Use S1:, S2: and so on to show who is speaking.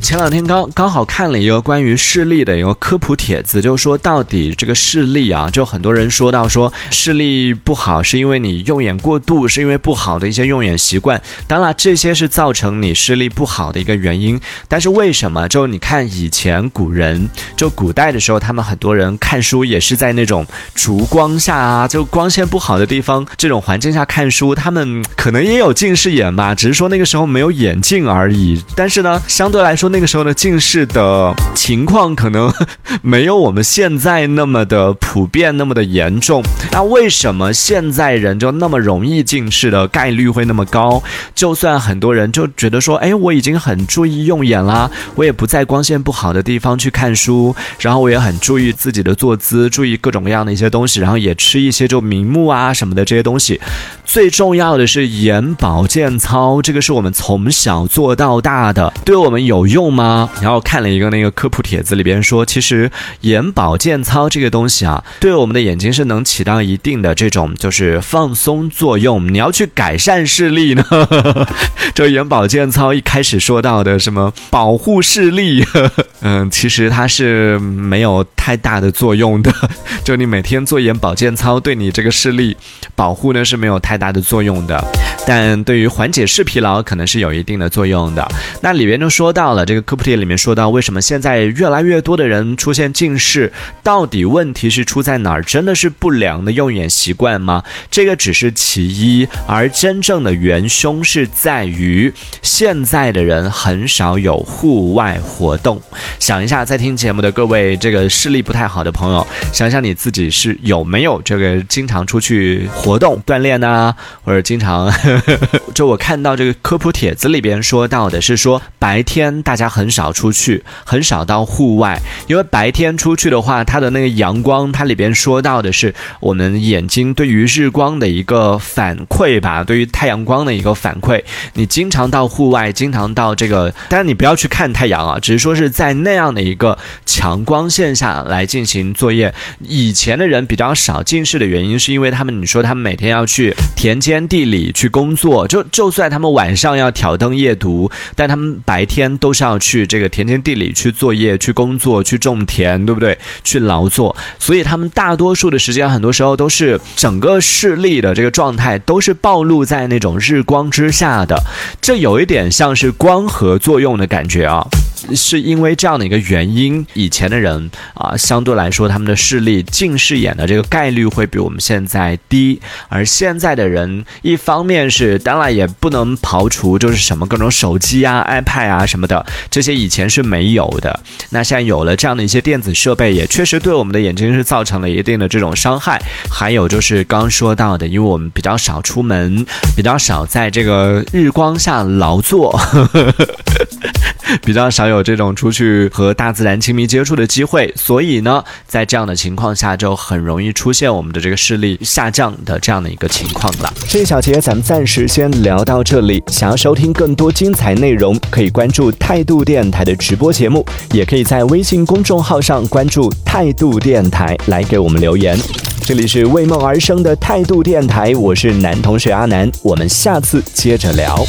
S1: 前两天刚刚好看了一个关于视力的一个科普帖子，就是说到底这个视力啊，就很多人说到说视力不好是因为你用眼过度，是因为不好的一些用眼习惯。当然这些是造成你视力不好的一个原因。但是为什么？就你看以前古人，就古代的时候，他们很多人看书也是在那种烛光下啊，就光线不好的地方这种环境下看书，他们可能也有近视眼吧，只是说那个时候没有眼镜而已。但是呢，相对来说那个时候的近视的情况可能没有我们现在那么的普遍，那么的严重。那为什么现在人就那么容易近视的概率会那么高？就算很多人就觉得说，哎，我已经很注意用眼啦，我也不在光线不好的地方去看书，然后我也很注意自己的坐姿，注意各种各样的一些东西，然后也吃一些就明目啊什么的这些东西。最重要的是眼保健操，这个是我们从小做到大的，对我们有用吗？然后看了一个那个科普帖子里边说，其实眼保健操这个东西啊，对我们的眼睛是能起到一定的这种就是放松作用。你要去改善视力呢，这眼保健操一开始说到的什么保护视力，嗯，其实它是没有太大的作用的。就你每天做眼保健操，对你这个视力保护呢是没有太大的作用的，但对于缓解视疲劳可能是有一定的作用的。那里边就说到了这个科普帖里面说到，为什么现在越来越多的人出现近视，到底问题是出在哪儿？真的是不良的用眼习惯吗？这个只是其一，而真正的元凶是在于现在的人很少有户外活动。想一下，在听节目的各位这个视力不太好的朋友，想想你自己是有没有这个经常出去活动锻炼呢？或者经常，就 我看到这个科普帖子里边说到的是说，白天大家很少出去，很少到户外，因为白天出去的话，它的那个阳光，它里边说到的是我们眼睛对于日光的一个反馈吧，对于太阳光的一个反馈。你经常到户外，经常到这个，当然你不要去看太阳啊，只是说是在那样的一个强光线下来进行作业。以前的人比较少近视的原因，是因为他们你说他们每天要去田间地里去工工作，就就算他们晚上要挑灯夜读，但他们白天都是要去这个田间地里去作业、去工作、去种田，对不对？去劳作，所以他们大多数的时间，很多时候都是整个视力的这个状态都是暴露在那种日光之下的，这有一点像是光合作用的感觉啊。是因为这样的一个原因，以前的人啊，相对来说他们的视力近视眼的这个概率会比我们现在低，而现在的人，一方面是当然也不能刨除就是什么各种手机啊、iPad 啊什么的，这些以前是没有的，那现在有了这样的一些电子设备，也确实对我们的眼睛是造成了一定的这种伤害。还有就是刚说到的，因为我们比较少出门，比较少在这个日光下劳作。比较少有这种出去和大自然亲密接触的机会，所以呢，在这样的情况下，就很容易出现我们的这个视力下降的这样的一个情况了。这一小节咱们暂时先聊到这里。想要收听更多精彩内容，可以关注态度电台的直播节目，也可以在微信公众号上关注态度电台来给我们留言。这里是为梦而生的态度电台，我是男同学阿南，我们下次接着聊。